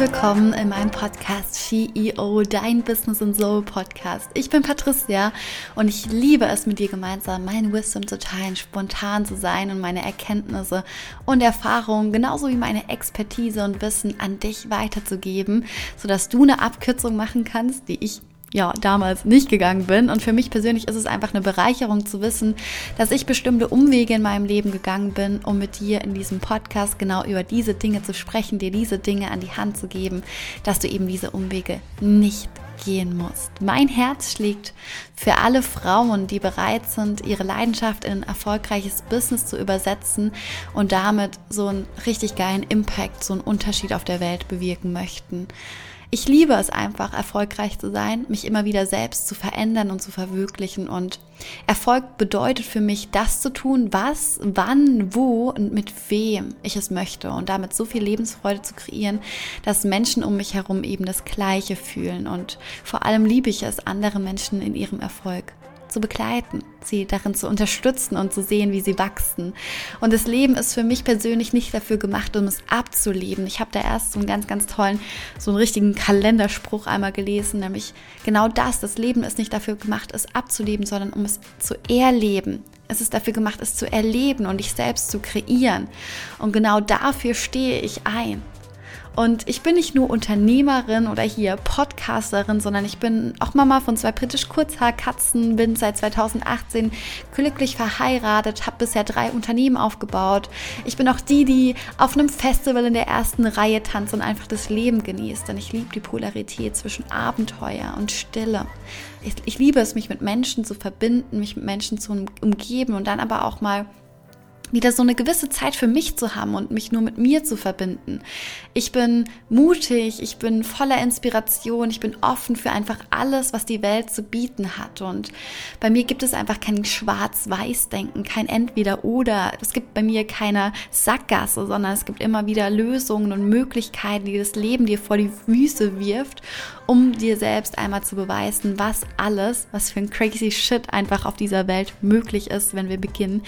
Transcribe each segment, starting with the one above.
willkommen in meinem Podcast CEO, dein Business and Soul Podcast. Ich bin Patricia und ich liebe es mit dir gemeinsam, mein Wisdom zu teilen, spontan zu sein und meine Erkenntnisse und Erfahrungen, genauso wie meine Expertise und Wissen an dich weiterzugeben, sodass du eine Abkürzung machen kannst, die ich ja, damals nicht gegangen bin. Und für mich persönlich ist es einfach eine Bereicherung zu wissen, dass ich bestimmte Umwege in meinem Leben gegangen bin, um mit dir in diesem Podcast genau über diese Dinge zu sprechen, dir diese Dinge an die Hand zu geben, dass du eben diese Umwege nicht gehen musst. Mein Herz schlägt für alle Frauen, die bereit sind, ihre Leidenschaft in ein erfolgreiches Business zu übersetzen und damit so einen richtig geilen Impact, so einen Unterschied auf der Welt bewirken möchten. Ich liebe es einfach, erfolgreich zu sein, mich immer wieder selbst zu verändern und zu verwirklichen. Und Erfolg bedeutet für mich, das zu tun, was, wann, wo und mit wem ich es möchte. Und damit so viel Lebensfreude zu kreieren, dass Menschen um mich herum eben das Gleiche fühlen. Und vor allem liebe ich es, andere Menschen in ihrem Erfolg zu begleiten, sie darin zu unterstützen und zu sehen, wie sie wachsen. Und das Leben ist für mich persönlich nicht dafür gemacht, um es abzuleben. Ich habe da erst so einen ganz, ganz tollen, so einen richtigen Kalenderspruch einmal gelesen, nämlich genau das. Das Leben ist nicht dafür gemacht, es abzuleben, sondern um es zu erleben. Es ist dafür gemacht, es zu erleben und dich selbst zu kreieren. Und genau dafür stehe ich ein. Und ich bin nicht nur Unternehmerin oder hier Podcasterin, sondern ich bin auch Mama von zwei britisch Kurzhaarkatzen, bin seit 2018 glücklich verheiratet, habe bisher drei Unternehmen aufgebaut. Ich bin auch die, die auf einem Festival in der ersten Reihe tanzt und einfach das Leben genießt, denn ich liebe die Polarität zwischen Abenteuer und Stille. Ich, ich liebe es, mich mit Menschen zu verbinden, mich mit Menschen zu umgeben und dann aber auch mal wieder so eine gewisse Zeit für mich zu haben und mich nur mit mir zu verbinden. Ich bin mutig, ich bin voller Inspiration, ich bin offen für einfach alles, was die Welt zu bieten hat. Und bei mir gibt es einfach kein Schwarz-Weiß-Denken, kein Entweder-Oder. Es gibt bei mir keine Sackgasse, sondern es gibt immer wieder Lösungen und Möglichkeiten, die das Leben dir vor die Füße wirft, um dir selbst einmal zu beweisen, was alles, was für ein crazy Shit einfach auf dieser Welt möglich ist, wenn wir beginnen,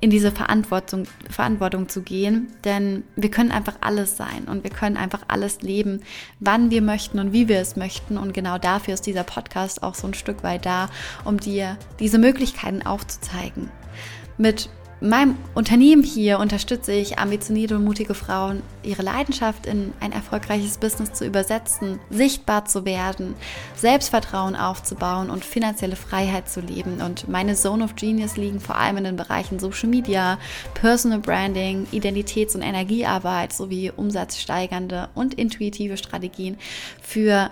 in diese Verantwortung, Verantwortung zu gehen. Denn wir können einfach alles sein und wir können einfach alles leben, wann wir möchten und wie wir es möchten. Und genau dafür ist dieser Podcast auch so ein Stück weit da, um dir diese Möglichkeiten aufzuzeigen. Mit meinem Unternehmen hier unterstütze ich ambitionierte und mutige Frauen, ihre Leidenschaft in ein erfolgreiches Business zu übersetzen, sichtbar zu werden, Selbstvertrauen aufzubauen und finanzielle Freiheit zu leben. Und meine Zone of Genius liegen vor allem in den Bereichen Social Media, Personal Branding, Identitäts- und Energiearbeit sowie umsatzsteigernde und intuitive Strategien für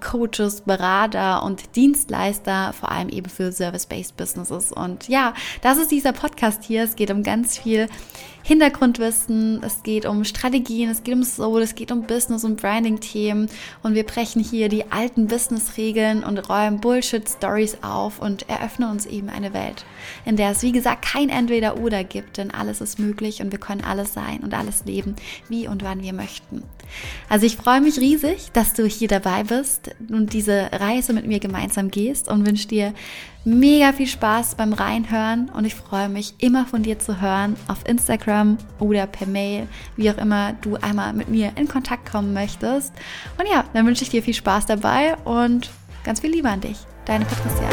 Coaches, Berater und Dienstleister, vor allem eben für Service-Based Businesses. Und ja, das ist dieser Podcast hier. Es geht um ganz viel Hintergrundwissen, es geht um Strategien, es geht um Soul, es geht um Business- und Branding-Themen. Und wir brechen hier die alten Business-Regeln und räumen Bullshit-Stories auf und eröffnen uns eben eine Welt, in der es, wie gesagt, kein Entweder-Oder gibt, denn alles ist möglich und wir können alles sein und alles leben, wie und wann wir möchten. Also ich freue mich riesig, dass du hier dabei bist und diese Reise mit mir gemeinsam gehst und wünsche dir mega viel Spaß beim Reinhören und ich freue mich immer von dir zu hören auf Instagram oder per Mail, wie auch immer du einmal mit mir in Kontakt kommen möchtest. Und ja, dann wünsche ich dir viel Spaß dabei und ganz viel Liebe an dich. Deine Patricia.